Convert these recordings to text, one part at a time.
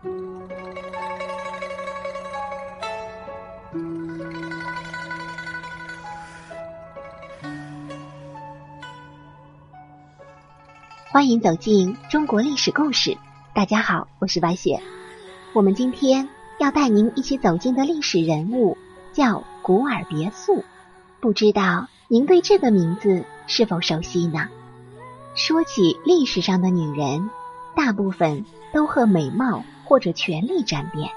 欢迎走进中国历史故事。大家好，我是白雪。我们今天要带您一起走进的历史人物叫古尔别墅，不知道您对这个名字是否熟悉呢？说起历史上的女人，大部分都和美貌或者权力沾边，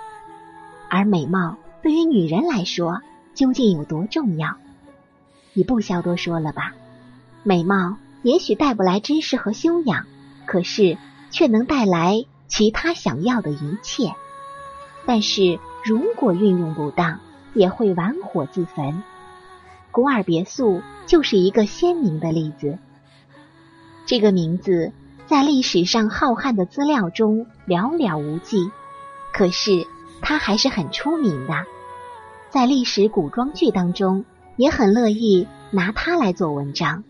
而美貌对于女人来说究竟有多重要？你不消多说了吧？美貌也许带不来知识和修养，可是却能带来其他想要的一切。但是如果运用不当，也会玩火自焚。古尔别墅就是一个鲜明的例子。这个名字在历史上浩瀚的资料中寥寥无几，可是他还是很出名的，在历史古装剧当中也很乐意拿他来做文章。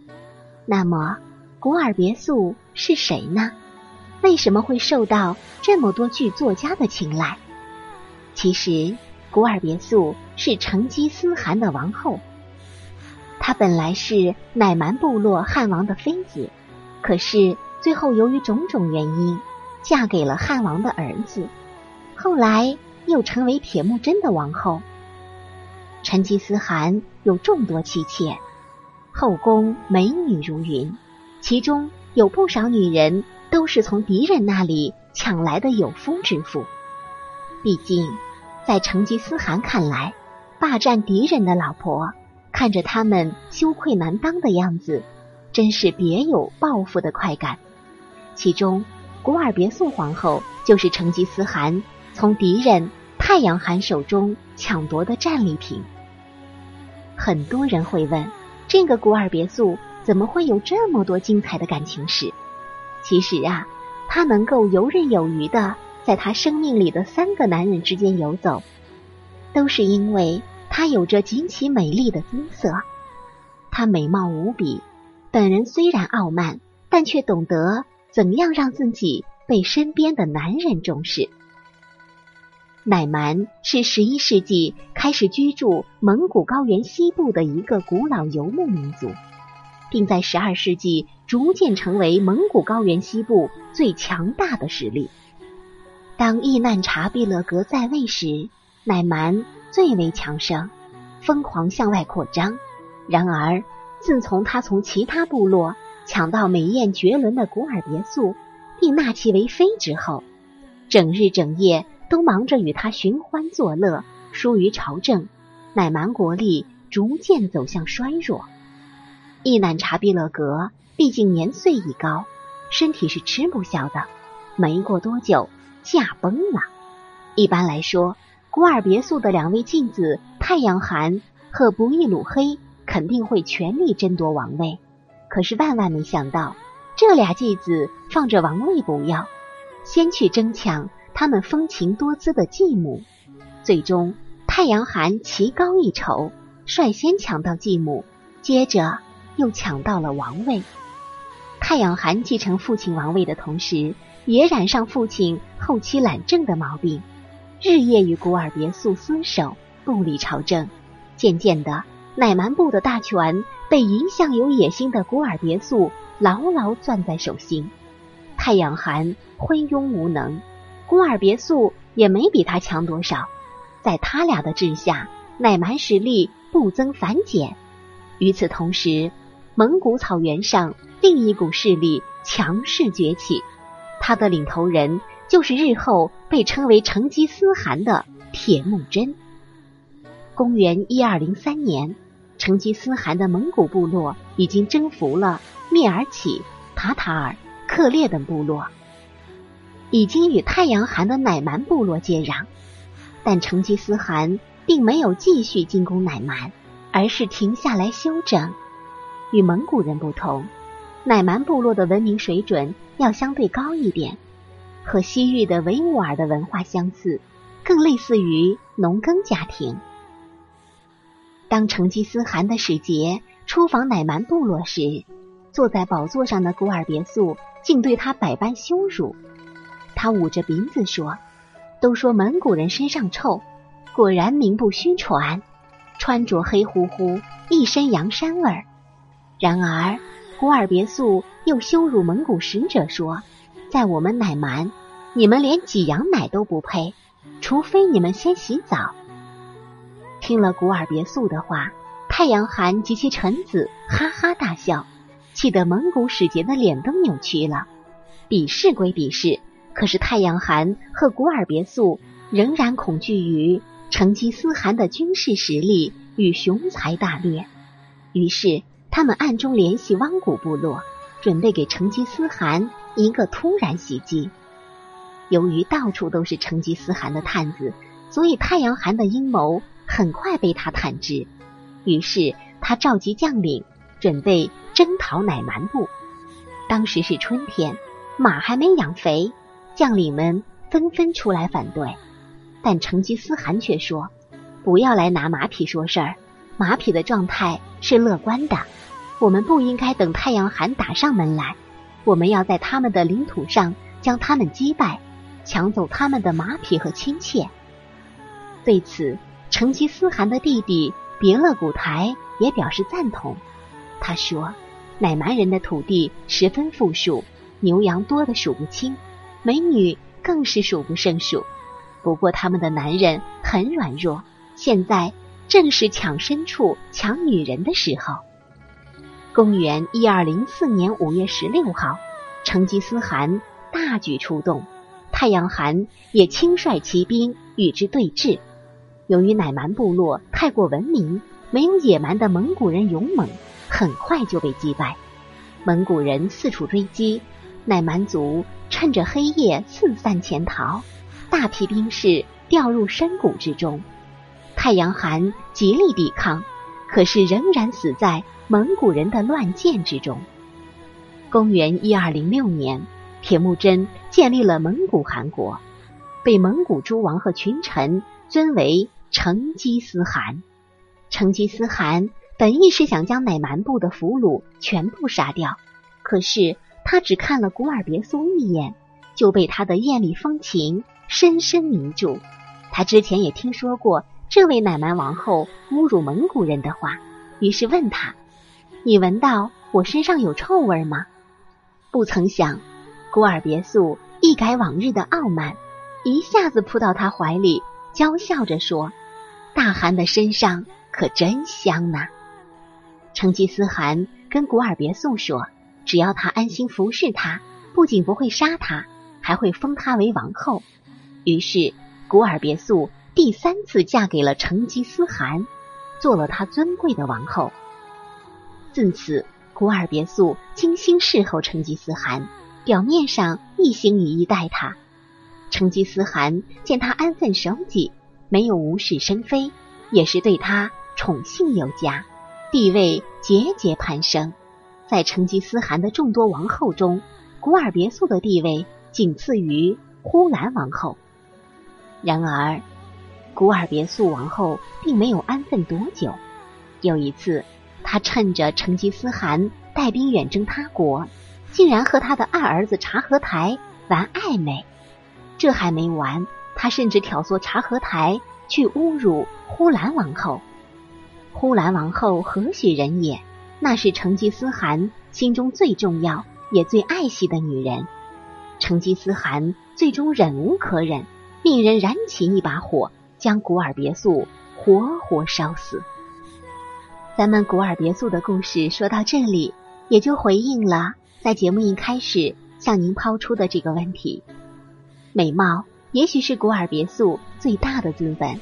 那么，古尔别墅是谁呢？为什么会受到这么多剧作家的青睐？其实，古尔别墅是成吉思汗的王后，她本来是乃蛮部落汉王的妃子。可是最后由于种种原因，嫁给了汉王的儿子，后来又成为铁木真的王后。成吉思汗有众多妻妾，后宫美女如云，其中有不少女人都是从敌人那里抢来的有夫之妇。毕竟，在成吉思汗看来，霸占敌人的老婆，看着他们羞愧难当的样子。真是别有报复的快感。其中，古尔别墅皇后就是成吉思汗从敌人太阳汗手中抢夺的战利品。很多人会问，这个古尔别墅怎么会有这么多精彩的感情史？其实啊，他能够游刃有余的在他生命里的三个男人之间游走，都是因为他有着极其美丽的姿色，她美貌无比。本人虽然傲慢，但却懂得怎样让自己被身边的男人重视。乃蛮是十一世纪开始居住蒙古高原西部的一个古老游牧民族，并在十二世纪逐渐成为蒙古高原西部最强大的实力。当伊难察必勒格在位时，乃蛮最为强盛，疯狂向外扩张。然而，自从他从其他部落抢到美艳绝伦的古尔别墅，并纳其为妃之后，整日整夜都忙着与他寻欢作乐，疏于朝政，乃蛮国力逐渐走向衰弱。伊难察毕勒格毕竟年岁已高，身体是吃不消的，没过多久驾崩了。一般来说，古尔别墅的两位继子太阳汗和不义鲁黑。肯定会全力争夺王位，可是万万没想到，这俩继子放着王位不要，先去争抢他们风情多姿的继母。最终，太阳寒棋高一筹，率先抢到继母，接着又抢到了王位。太阳寒继承父亲王位的同时，也染上父亲后期懒政的毛病，日夜与古尔别墅厮守，不理朝政。渐渐的。乃蛮部的大权被一向有野心的古尔别墅牢牢攥在手心。太阳寒昏庸无能，古尔别墅也没比他强多少。在他俩的治下，乃蛮实力不增反减。与此同时，蒙古草原上另一股势力强势崛起，他的领头人就是日后被称为成吉思汗的铁木真。公元一二零三年，成吉思汗的蒙古部落已经征服了蔑尔乞、塔塔尔、克烈等部落，已经与太阳汗的乃蛮部落接壤。但成吉思汗并没有继续进攻乃蛮，而是停下来休整。与蒙古人不同，乃蛮部落的文明水准要相对高一点，和西域的维吾尔的文化相似，更类似于农耕家庭。当成吉思汗的使节出访乃蛮部落时，坐在宝座上的古尔别墅竟对他百般羞辱。他捂着鼻子说：“都说蒙古人身上臭，果然名不虚传，穿着黑乎乎，一身羊膻味儿。然而古尔别墅又羞辱蒙古使者说，在我们乃蛮，你们连挤羊奶都不配，除非你们先洗澡。听了古尔别墅的话，太阳寒及其臣子哈哈大笑，气得蒙古使节的脸都扭曲了。比试归比试，可是太阳寒和古尔别墅仍然恐惧于成吉思汗的军事实力与雄才大略，于是他们暗中联系汪古部落，准备给成吉思汗一个突然袭击。由于到处都是成吉思汗的探子，所以太阳寒的阴谋。很快被他探知，于是他召集将领，准备征讨乃蛮部。当时是春天，马还没养肥，将领们纷纷出来反对。但成吉思汗却说：“不要来拿马匹说事儿，马匹的状态是乐观的。我们不应该等太阳寒打上门来，我们要在他们的领土上将他们击败，抢走他们的马匹和亲切。”对此。成吉思汗的弟弟别勒古台也表示赞同。他说：“乃蛮人的土地十分富庶，牛羊多的数不清，美女更是数不胜数。不过他们的男人很软弱，现在正是抢牲畜、抢女人的时候。”公元一二零四年五月十六号，成吉思汗大举出动，太阳汗也亲率骑兵与之对峙。由于乃蛮部落太过文明，没有野蛮的蒙古人勇猛，很快就被击败。蒙古人四处追击，乃蛮族趁着黑夜四散潜逃，大批兵士掉入深谷之中。太阳寒极力抵抗，可是仍然死在蒙古人的乱箭之中。公元一二零六年，铁木真建立了蒙古汗国，被蒙古诸王和群臣尊为。成吉思汗，成吉思汗本意是想将乃蛮部的俘虏全部杀掉，可是他只看了古尔别墅一眼，就被他的艳丽风情深深迷住。他之前也听说过这位乃蛮王后侮辱蒙古人的话，于是问他：“你闻到我身上有臭味吗？”不曾想，古尔别墅一改往日的傲慢，一下子扑到他怀里，娇笑着说。大汗的身上可真香呐！成吉思汗跟古尔别墅说，只要他安心服侍他，不仅不会杀他，还会封他为王后。于是古尔别墅第三次嫁给了成吉思汗，做了他尊贵的王后。自此，古尔别墅精心侍候成吉思汗，表面上一心一意待他。成吉思汗见他安分守己。没有无事生非，也是对他宠幸有加，地位节节攀升。在成吉思汗的众多王后中，古尔别墅的地位仅次于呼兰王后。然而，古尔别墅王后并没有安分多久。有一次，她趁着成吉思汗带兵远征他国，竟然和他的二儿子察合台玩暧昧。这还没完。他甚至挑唆察合台去侮辱呼兰王后。呼兰王后何许人也？那是成吉思汗心中最重要也最爱惜的女人。成吉思汗最终忍无可忍，命人燃起一把火，将古尔别墅活活烧死。咱们古尔别墅的故事说到这里，也就回应了在节目一开始向您抛出的这个问题：美貌。也许是古尔别墅最大的资本，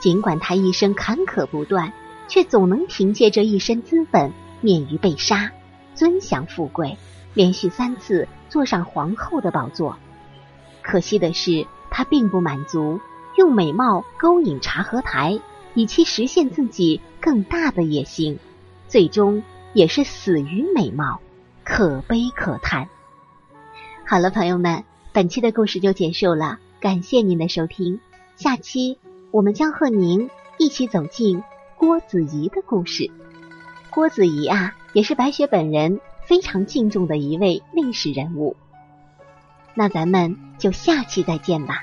尽管他一生坎坷不断，却总能凭借这一身资本免于被杀，尊享富贵，连续三次坐上皇后的宝座。可惜的是，他并不满足，用美貌勾引察合台，以期实现自己更大的野心，最终也是死于美貌，可悲可叹。好了，朋友们，本期的故事就结束了。感谢您的收听，下期我们将和您一起走进郭子仪的故事。郭子仪啊，也是白雪本人非常敬重的一位历史人物。那咱们就下期再见吧。